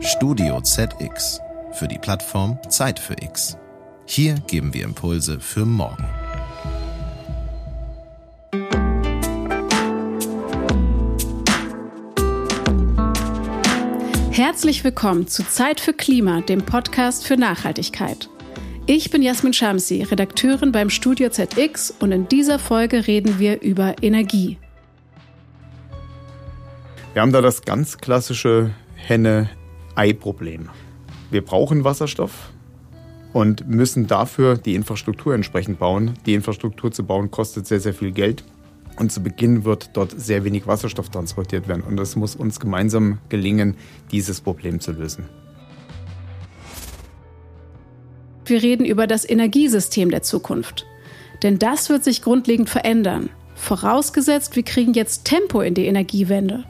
Studio ZX für die Plattform Zeit für X. Hier geben wir Impulse für morgen. Herzlich willkommen zu Zeit für Klima, dem Podcast für Nachhaltigkeit. Ich bin Jasmin Shamsi, Redakteurin beim Studio ZX und in dieser Folge reden wir über Energie. Wir haben da das ganz klassische Henne-Ei-Problem. Wir brauchen Wasserstoff und müssen dafür die Infrastruktur entsprechend bauen. Die Infrastruktur zu bauen kostet sehr, sehr viel Geld. Und zu Beginn wird dort sehr wenig Wasserstoff transportiert werden. Und es muss uns gemeinsam gelingen, dieses Problem zu lösen. Wir reden über das Energiesystem der Zukunft. Denn das wird sich grundlegend verändern. Vorausgesetzt, wir kriegen jetzt Tempo in die Energiewende.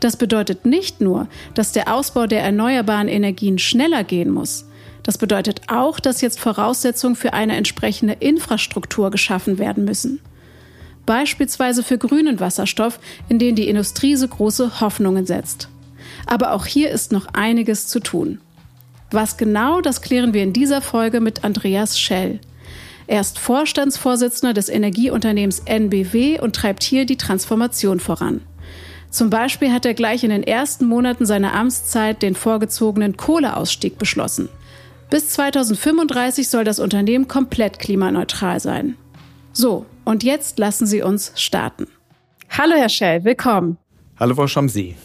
Das bedeutet nicht nur, dass der Ausbau der erneuerbaren Energien schneller gehen muss. Das bedeutet auch, dass jetzt Voraussetzungen für eine entsprechende Infrastruktur geschaffen werden müssen. Beispielsweise für grünen Wasserstoff, in den die Industrie so große Hoffnungen setzt. Aber auch hier ist noch einiges zu tun. Was genau, das klären wir in dieser Folge mit Andreas Schell. Er ist Vorstandsvorsitzender des Energieunternehmens NBW und treibt hier die Transformation voran. Zum Beispiel hat er gleich in den ersten Monaten seiner Amtszeit den vorgezogenen Kohleausstieg beschlossen. Bis 2035 soll das Unternehmen komplett klimaneutral sein. So, und jetzt lassen Sie uns starten. Hallo Herr Schell, willkommen. Hallo Frau Schamsi.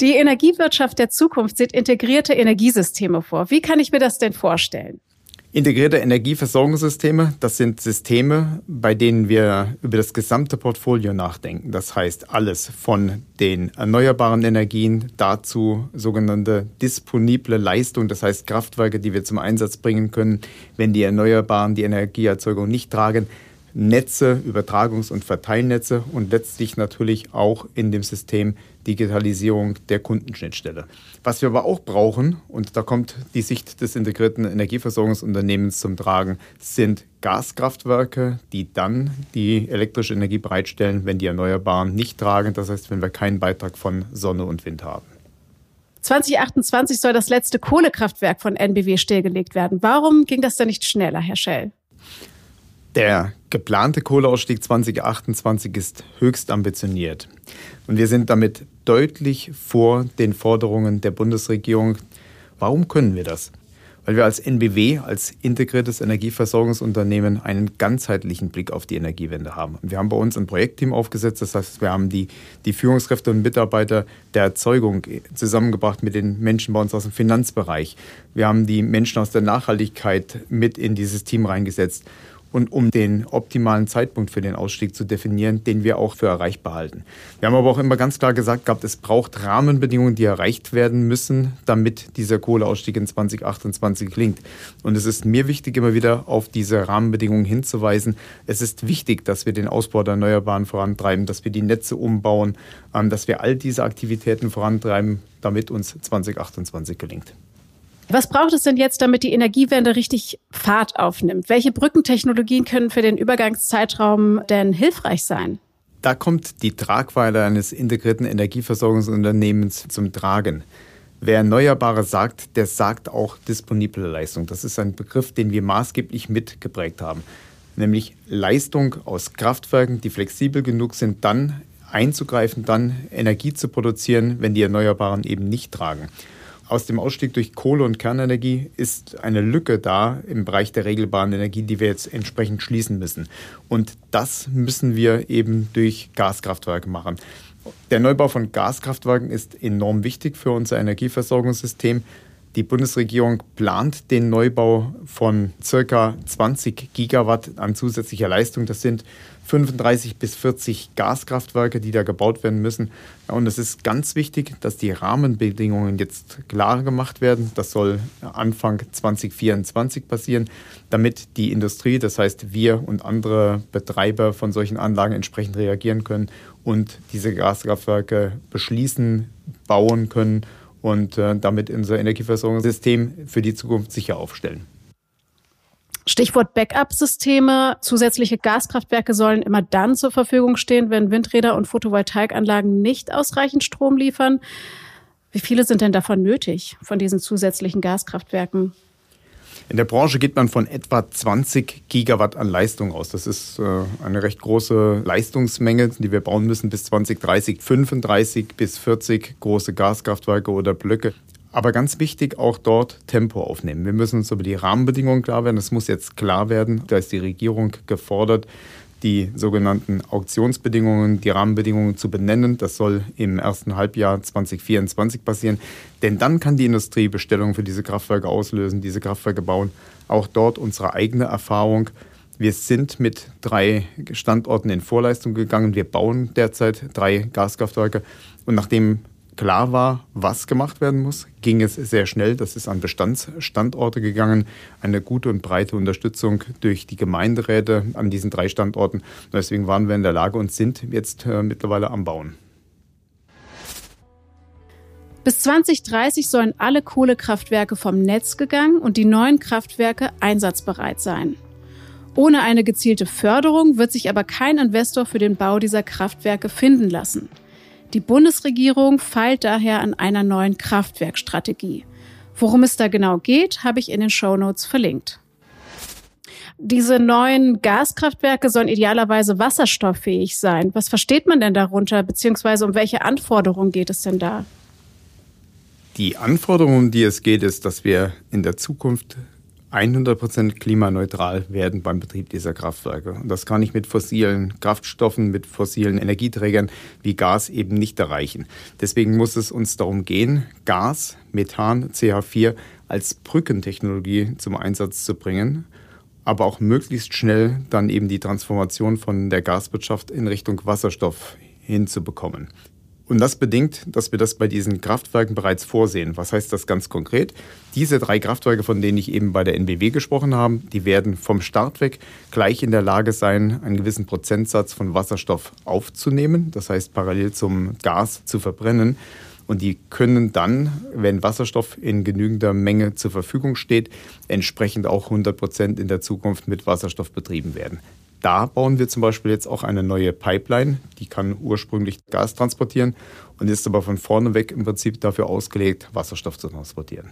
Die Energiewirtschaft der Zukunft sieht integrierte Energiesysteme vor. Wie kann ich mir das denn vorstellen? Integrierte Energieversorgungssysteme, das sind Systeme, bei denen wir über das gesamte Portfolio nachdenken. Das heißt alles von den erneuerbaren Energien dazu sogenannte disponible Leistung, das heißt Kraftwerke, die wir zum Einsatz bringen können, wenn die Erneuerbaren die Energieerzeugung nicht tragen, Netze, Übertragungs- und Verteilnetze und letztlich natürlich auch in dem System Digitalisierung der Kundenschnittstelle. Was wir aber auch brauchen, und da kommt die Sicht des integrierten Energieversorgungsunternehmens zum Tragen, sind Gaskraftwerke, die dann die elektrische Energie bereitstellen, wenn die Erneuerbaren nicht tragen, das heißt, wenn wir keinen Beitrag von Sonne und Wind haben. 2028 soll das letzte Kohlekraftwerk von NBW stillgelegt werden. Warum ging das denn nicht schneller, Herr Schell? Der geplante Kohleausstieg 2028 ist höchst ambitioniert. Und wir sind damit deutlich vor den Forderungen der Bundesregierung. Warum können wir das? Weil wir als NBW, als integriertes Energieversorgungsunternehmen, einen ganzheitlichen Blick auf die Energiewende haben. Wir haben bei uns ein Projektteam aufgesetzt, das heißt, wir haben die, die Führungskräfte und Mitarbeiter der Erzeugung zusammengebracht mit den Menschen bei uns aus dem Finanzbereich. Wir haben die Menschen aus der Nachhaltigkeit mit in dieses Team reingesetzt und um den optimalen Zeitpunkt für den Ausstieg zu definieren, den wir auch für erreichbar halten. Wir haben aber auch immer ganz klar gesagt gehabt, es braucht Rahmenbedingungen, die erreicht werden müssen, damit dieser Kohleausstieg in 2028 gelingt. Und es ist mir wichtig, immer wieder auf diese Rahmenbedingungen hinzuweisen. Es ist wichtig, dass wir den Ausbau der Erneuerbaren vorantreiben, dass wir die Netze umbauen, ähm, dass wir all diese Aktivitäten vorantreiben, damit uns 2028 gelingt. Was braucht es denn jetzt, damit die Energiewende richtig Fahrt aufnimmt? Welche Brückentechnologien können für den Übergangszeitraum denn hilfreich sein? Da kommt die Tragweite eines integrierten Energieversorgungsunternehmens zum Tragen. Wer Erneuerbare sagt, der sagt auch disponible Leistung. Das ist ein Begriff, den wir maßgeblich mitgeprägt haben. Nämlich Leistung aus Kraftwerken, die flexibel genug sind, dann einzugreifen, dann Energie zu produzieren, wenn die Erneuerbaren eben nicht tragen aus dem Ausstieg durch Kohle- und Kernenergie ist eine Lücke da im Bereich der regelbaren Energie, die wir jetzt entsprechend schließen müssen. Und das müssen wir eben durch Gaskraftwerke machen. Der Neubau von Gaskraftwerken ist enorm wichtig für unser Energieversorgungssystem. Die Bundesregierung plant den Neubau von circa 20 Gigawatt an zusätzlicher Leistung. Das sind 35 bis 40 Gaskraftwerke, die da gebaut werden müssen. Und es ist ganz wichtig, dass die Rahmenbedingungen jetzt klar gemacht werden. Das soll Anfang 2024 passieren, damit die Industrie, das heißt wir und andere Betreiber von solchen Anlagen entsprechend reagieren können und diese Gaskraftwerke beschließen, bauen können und äh, damit unser Energieversorgungssystem für die Zukunft sicher aufstellen. Stichwort Backup-Systeme. Zusätzliche Gaskraftwerke sollen immer dann zur Verfügung stehen, wenn Windräder und Photovoltaikanlagen nicht ausreichend Strom liefern. Wie viele sind denn davon nötig, von diesen zusätzlichen Gaskraftwerken? In der Branche geht man von etwa 20 Gigawatt an Leistung aus. Das ist äh, eine recht große Leistungsmenge, die wir bauen müssen bis 2030. 35 bis 40 große Gaskraftwerke oder Blöcke. Aber ganz wichtig, auch dort Tempo aufnehmen. Wir müssen uns über die Rahmenbedingungen klar werden. Es muss jetzt klar werden, da ist die Regierung gefordert, die sogenannten Auktionsbedingungen, die Rahmenbedingungen zu benennen. Das soll im ersten Halbjahr 2024 passieren. Denn dann kann die Industrie Bestellungen für diese Kraftwerke auslösen, diese Kraftwerke bauen. Auch dort unsere eigene Erfahrung. Wir sind mit drei Standorten in Vorleistung gegangen. Wir bauen derzeit drei Gaskraftwerke. Und nachdem klar war, was gemacht werden muss, ging es sehr schnell. Das ist an Bestandsstandorte gegangen. Eine gute und breite Unterstützung durch die Gemeinderäte an diesen drei Standorten. deswegen waren wir in der Lage und sind jetzt äh, mittlerweile am Bauen. Bis 2030 sollen alle Kohlekraftwerke vom Netz gegangen und die neuen Kraftwerke einsatzbereit sein. Ohne eine gezielte Förderung wird sich aber kein Investor für den Bau dieser Kraftwerke finden lassen. Die Bundesregierung feilt daher an einer neuen Kraftwerkstrategie. Worum es da genau geht, habe ich in den Shownotes verlinkt. Diese neuen Gaskraftwerke sollen idealerweise wasserstofffähig sein. Was versteht man denn darunter, beziehungsweise um welche Anforderungen geht es denn da? Die Anforderungen, um die es geht, ist, dass wir in der Zukunft 100% klimaneutral werden beim Betrieb dieser Kraftwerke. Und das kann ich mit fossilen Kraftstoffen, mit fossilen Energieträgern wie Gas eben nicht erreichen. Deswegen muss es uns darum gehen, Gas, Methan, CH4 als Brückentechnologie zum Einsatz zu bringen, aber auch möglichst schnell dann eben die Transformation von der Gaswirtschaft in Richtung Wasserstoff hinzubekommen. Und das bedingt, dass wir das bei diesen Kraftwerken bereits vorsehen. Was heißt das ganz konkret? Diese drei Kraftwerke, von denen ich eben bei der NBW gesprochen habe, die werden vom Start weg gleich in der Lage sein, einen gewissen Prozentsatz von Wasserstoff aufzunehmen, das heißt parallel zum Gas zu verbrennen. Und die können dann, wenn Wasserstoff in genügender Menge zur Verfügung steht, entsprechend auch 100 Prozent in der Zukunft mit Wasserstoff betrieben werden. Da bauen wir zum Beispiel jetzt auch eine neue Pipeline, die kann ursprünglich Gas transportieren und ist aber von vorne weg im Prinzip dafür ausgelegt, Wasserstoff zu transportieren.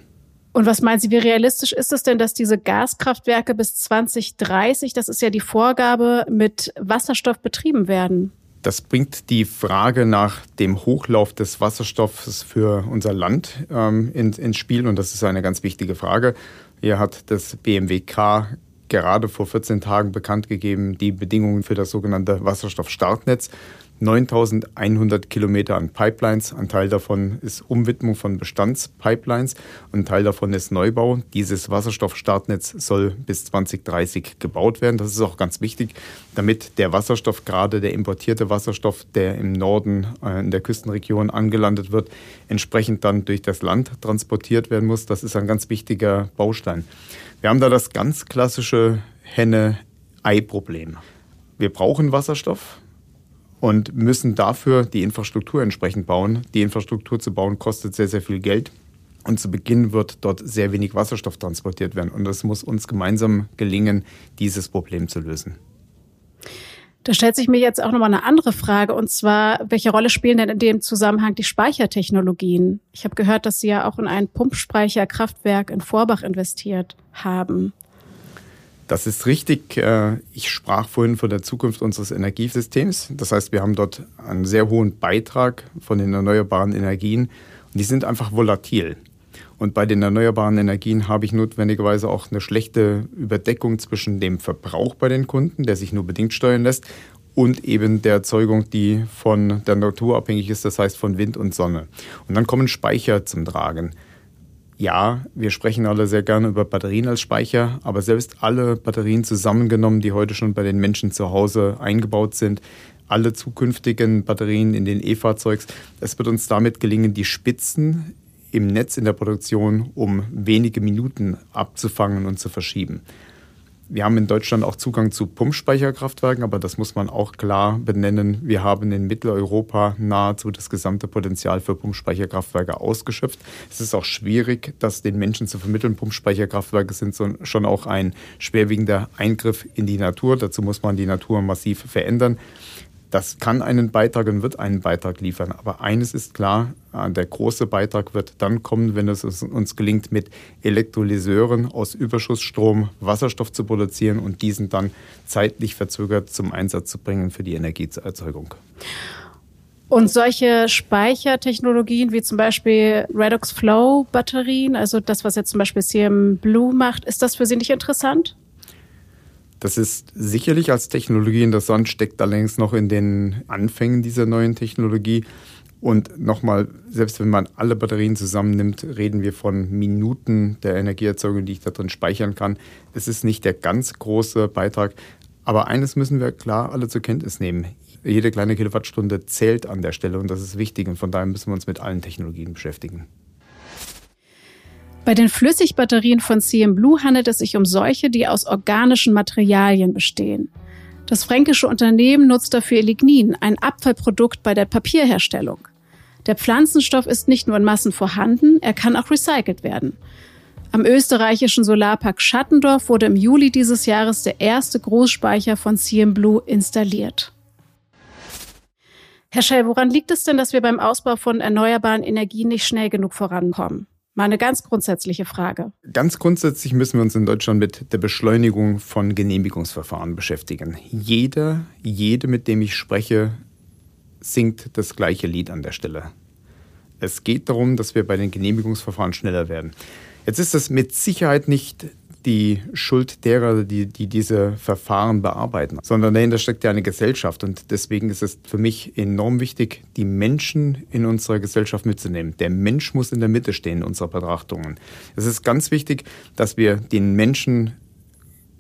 Und was meinen Sie, wie realistisch ist es denn, dass diese Gaskraftwerke bis 2030, das ist ja die Vorgabe, mit Wasserstoff betrieben werden? Das bringt die Frage nach dem Hochlauf des Wasserstoffs für unser Land ähm, ins, ins Spiel und das ist eine ganz wichtige Frage. Hier hat das BMWK gerade vor 14 Tagen bekannt gegeben, die Bedingungen für das sogenannte Wasserstoffstartnetz. 9100 Kilometer an Pipelines. Ein Teil davon ist Umwidmung von Bestandspipelines. Ein Teil davon ist Neubau. Dieses Wasserstoffstartnetz soll bis 2030 gebaut werden. Das ist auch ganz wichtig, damit der Wasserstoff, gerade der importierte Wasserstoff, der im Norden äh, in der Küstenregion angelandet wird, entsprechend dann durch das Land transportiert werden muss. Das ist ein ganz wichtiger Baustein. Wir haben da das ganz klassische Henne-Ei-Problem. Wir brauchen Wasserstoff und müssen dafür die Infrastruktur entsprechend bauen. Die Infrastruktur zu bauen kostet sehr, sehr viel Geld. Und zu Beginn wird dort sehr wenig Wasserstoff transportiert werden. Und es muss uns gemeinsam gelingen, dieses Problem zu lösen. Da stellt sich mir jetzt auch nochmal eine andere Frage, und zwar, welche Rolle spielen denn in dem Zusammenhang die Speichertechnologien? Ich habe gehört, dass Sie ja auch in ein Pumpspeicherkraftwerk in Vorbach investiert haben. Das ist richtig. Äh, ich sprach vorhin von der Zukunft unseres Energiesystems. Das heißt, wir haben dort einen sehr hohen Beitrag von den erneuerbaren Energien und die sind einfach volatil. Und bei den erneuerbaren Energien habe ich notwendigerweise auch eine schlechte Überdeckung zwischen dem Verbrauch bei den Kunden, der sich nur bedingt steuern lässt, und eben der Erzeugung, die von der Natur abhängig ist, das heißt von Wind und Sonne. Und dann kommen Speicher zum Tragen. Ja, wir sprechen alle sehr gerne über Batterien als Speicher, aber selbst alle Batterien zusammengenommen, die heute schon bei den Menschen zu Hause eingebaut sind, alle zukünftigen Batterien in den E-Fahrzeugs, es wird uns damit gelingen, die Spitzen im Netz in der Produktion um wenige Minuten abzufangen und zu verschieben. Wir haben in Deutschland auch Zugang zu Pumpspeicherkraftwerken, aber das muss man auch klar benennen. Wir haben in Mitteleuropa nahezu das gesamte Potenzial für Pumpspeicherkraftwerke ausgeschöpft. Es ist auch schwierig, das den Menschen zu vermitteln. Pumpspeicherkraftwerke sind schon auch ein schwerwiegender Eingriff in die Natur. Dazu muss man die Natur massiv verändern. Das kann einen Beitrag und wird einen Beitrag liefern. Aber eines ist klar, äh, der große Beitrag wird dann kommen, wenn es uns gelingt, mit Elektrolyseuren aus Überschussstrom Wasserstoff zu produzieren und diesen dann zeitlich verzögert zum Einsatz zu bringen für die Energieerzeugung. Und solche Speichertechnologien wie zum Beispiel Redox Flow Batterien, also das, was jetzt zum Beispiel CM Blue macht, ist das für Sie nicht interessant? Das ist sicherlich als Technologie interessant, steckt allerdings noch in den Anfängen dieser neuen Technologie. Und nochmal, selbst wenn man alle Batterien zusammennimmt, reden wir von Minuten der Energieerzeugung, die ich da drin speichern kann. Es ist nicht der ganz große Beitrag. Aber eines müssen wir klar alle zur Kenntnis nehmen. Jede kleine Kilowattstunde zählt an der Stelle und das ist wichtig. Und von daher müssen wir uns mit allen Technologien beschäftigen. Bei den Flüssigbatterien von CM Blue handelt es sich um solche, die aus organischen Materialien bestehen. Das fränkische Unternehmen nutzt dafür Lignin, ein Abfallprodukt bei der Papierherstellung. Der Pflanzenstoff ist nicht nur in Massen vorhanden, er kann auch recycelt werden. Am österreichischen Solarpark Schattendorf wurde im Juli dieses Jahres der erste Großspeicher von CM Blue installiert. Herr Schell, woran liegt es denn, dass wir beim Ausbau von erneuerbaren Energien nicht schnell genug vorankommen? Mal eine ganz grundsätzliche Frage. Ganz grundsätzlich müssen wir uns in Deutschland mit der Beschleunigung von Genehmigungsverfahren beschäftigen. Jeder, jede, mit dem ich spreche, singt das gleiche Lied an der Stelle. Es geht darum, dass wir bei den Genehmigungsverfahren schneller werden. Jetzt ist das mit Sicherheit nicht die Schuld derer, die, die diese Verfahren bearbeiten, sondern dahinter steckt ja eine Gesellschaft. Und deswegen ist es für mich enorm wichtig, die Menschen in unserer Gesellschaft mitzunehmen. Der Mensch muss in der Mitte stehen in unserer Betrachtungen. Es ist ganz wichtig, dass wir den Menschen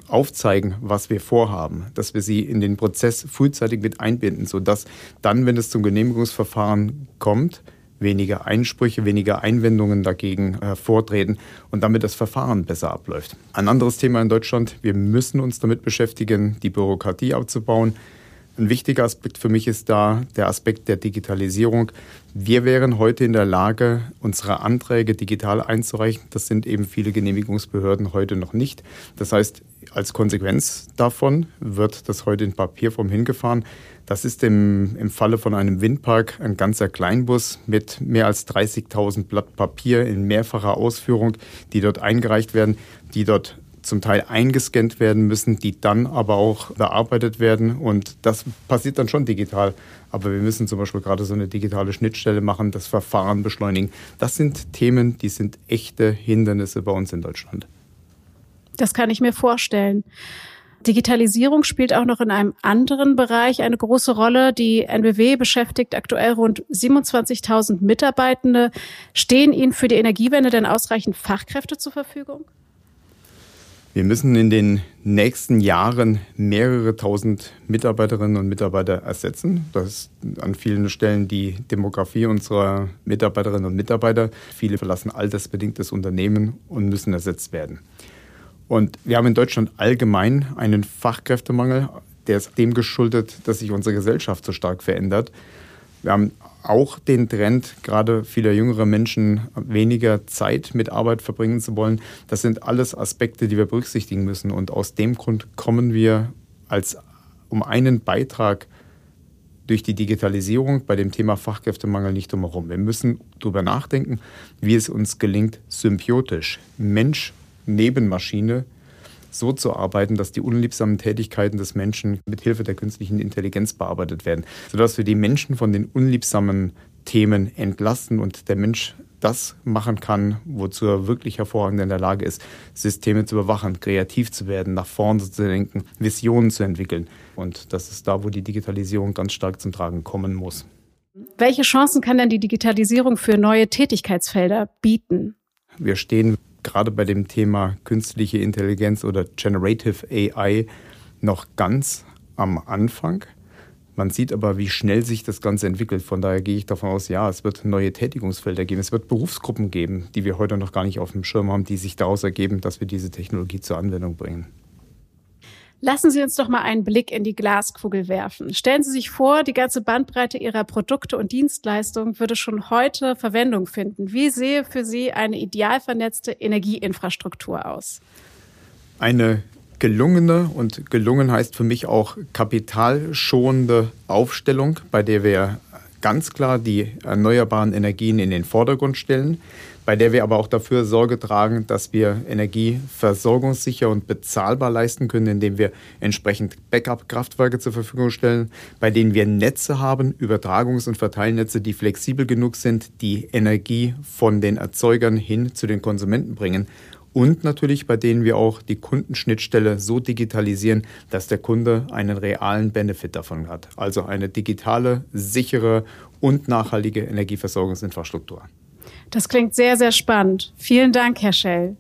aufzeigen, was wir vorhaben, dass wir sie in den Prozess frühzeitig mit einbinden, sodass dann, wenn es zum Genehmigungsverfahren kommt, weniger Einsprüche, weniger Einwendungen dagegen hervortreten und damit das Verfahren besser abläuft. Ein anderes Thema in Deutschland, wir müssen uns damit beschäftigen, die Bürokratie abzubauen. Ein wichtiger Aspekt für mich ist da der Aspekt der Digitalisierung. Wir wären heute in der Lage, unsere Anträge digital einzureichen. Das sind eben viele Genehmigungsbehörden heute noch nicht. Das heißt, als Konsequenz davon wird das heute in Papierform hingefahren. Das ist im, im Falle von einem Windpark ein ganzer Kleinbus mit mehr als 30.000 Blatt Papier in mehrfacher Ausführung, die dort eingereicht werden, die dort zum Teil eingescannt werden müssen, die dann aber auch bearbeitet werden. Und das passiert dann schon digital. Aber wir müssen zum Beispiel gerade so eine digitale Schnittstelle machen, das Verfahren beschleunigen. Das sind Themen, die sind echte Hindernisse bei uns in Deutschland. Das kann ich mir vorstellen. Digitalisierung spielt auch noch in einem anderen Bereich eine große Rolle. Die NBW beschäftigt aktuell rund 27.000 Mitarbeitende. Stehen Ihnen für die Energiewende denn ausreichend Fachkräfte zur Verfügung? Wir müssen in den nächsten Jahren mehrere tausend Mitarbeiterinnen und Mitarbeiter ersetzen. Das ist an vielen Stellen die Demografie unserer Mitarbeiterinnen und Mitarbeiter. Viele verlassen altersbedingt das Unternehmen und müssen ersetzt werden. Und wir haben in Deutschland allgemein einen Fachkräftemangel, der ist dem geschuldet, dass sich unsere Gesellschaft so stark verändert. Wir haben auch den Trend, gerade vieler jüngerer Menschen weniger Zeit mit Arbeit verbringen zu wollen. Das sind alles Aspekte, die wir berücksichtigen müssen. Und aus dem Grund kommen wir als um einen Beitrag durch die Digitalisierung bei dem Thema Fachkräftemangel nicht drumherum. Wir müssen darüber nachdenken, wie es uns gelingt, symbiotisch Mensch neben Maschine so zu arbeiten, dass die unliebsamen Tätigkeiten des Menschen mit Hilfe der künstlichen Intelligenz bearbeitet werden, sodass wir die Menschen von den unliebsamen Themen entlasten und der Mensch das machen kann, wozu er wirklich hervorragend in der Lage ist, Systeme zu überwachen, kreativ zu werden, nach vorne zu denken, Visionen zu entwickeln. Und das ist da, wo die Digitalisierung ganz stark zum Tragen kommen muss. Welche Chancen kann denn die Digitalisierung für neue Tätigkeitsfelder bieten? Wir stehen gerade bei dem Thema künstliche Intelligenz oder Generative AI noch ganz am Anfang. Man sieht aber, wie schnell sich das Ganze entwickelt. Von daher gehe ich davon aus, ja, es wird neue Tätigungsfelder geben. Es wird Berufsgruppen geben, die wir heute noch gar nicht auf dem Schirm haben, die sich daraus ergeben, dass wir diese Technologie zur Anwendung bringen. Lassen Sie uns doch mal einen Blick in die Glaskugel werfen. Stellen Sie sich vor, die ganze Bandbreite Ihrer Produkte und Dienstleistungen würde schon heute Verwendung finden. Wie sehe für Sie eine ideal vernetzte Energieinfrastruktur aus? Eine gelungene und gelungen heißt für mich auch kapitalschonende Aufstellung, bei der wir ganz klar die erneuerbaren Energien in den Vordergrund stellen, bei der wir aber auch dafür Sorge tragen, dass wir Energie versorgungssicher und bezahlbar leisten können, indem wir entsprechend Backup-Kraftwerke zur Verfügung stellen, bei denen wir Netze haben, Übertragungs- und Verteilnetze, die flexibel genug sind, die Energie von den Erzeugern hin zu den Konsumenten bringen und natürlich bei denen wir auch die Kundenschnittstelle so digitalisieren, dass der Kunde einen realen Benefit davon hat. Also eine digitale, sichere und nachhaltige Energieversorgungsinfrastruktur. Das klingt sehr, sehr spannend. Vielen Dank, Herr Schell.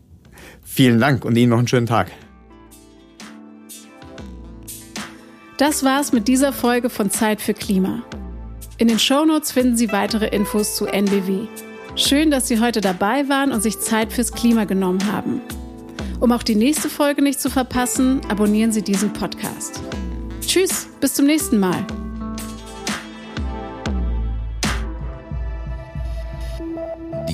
Vielen Dank und Ihnen noch einen schönen Tag. Das war's mit dieser Folge von Zeit für Klima. In den Shownotes finden Sie weitere Infos zu NBW. Schön, dass Sie heute dabei waren und sich Zeit fürs Klima genommen haben. Um auch die nächste Folge nicht zu verpassen, abonnieren Sie diesen Podcast. Tschüss, bis zum nächsten Mal.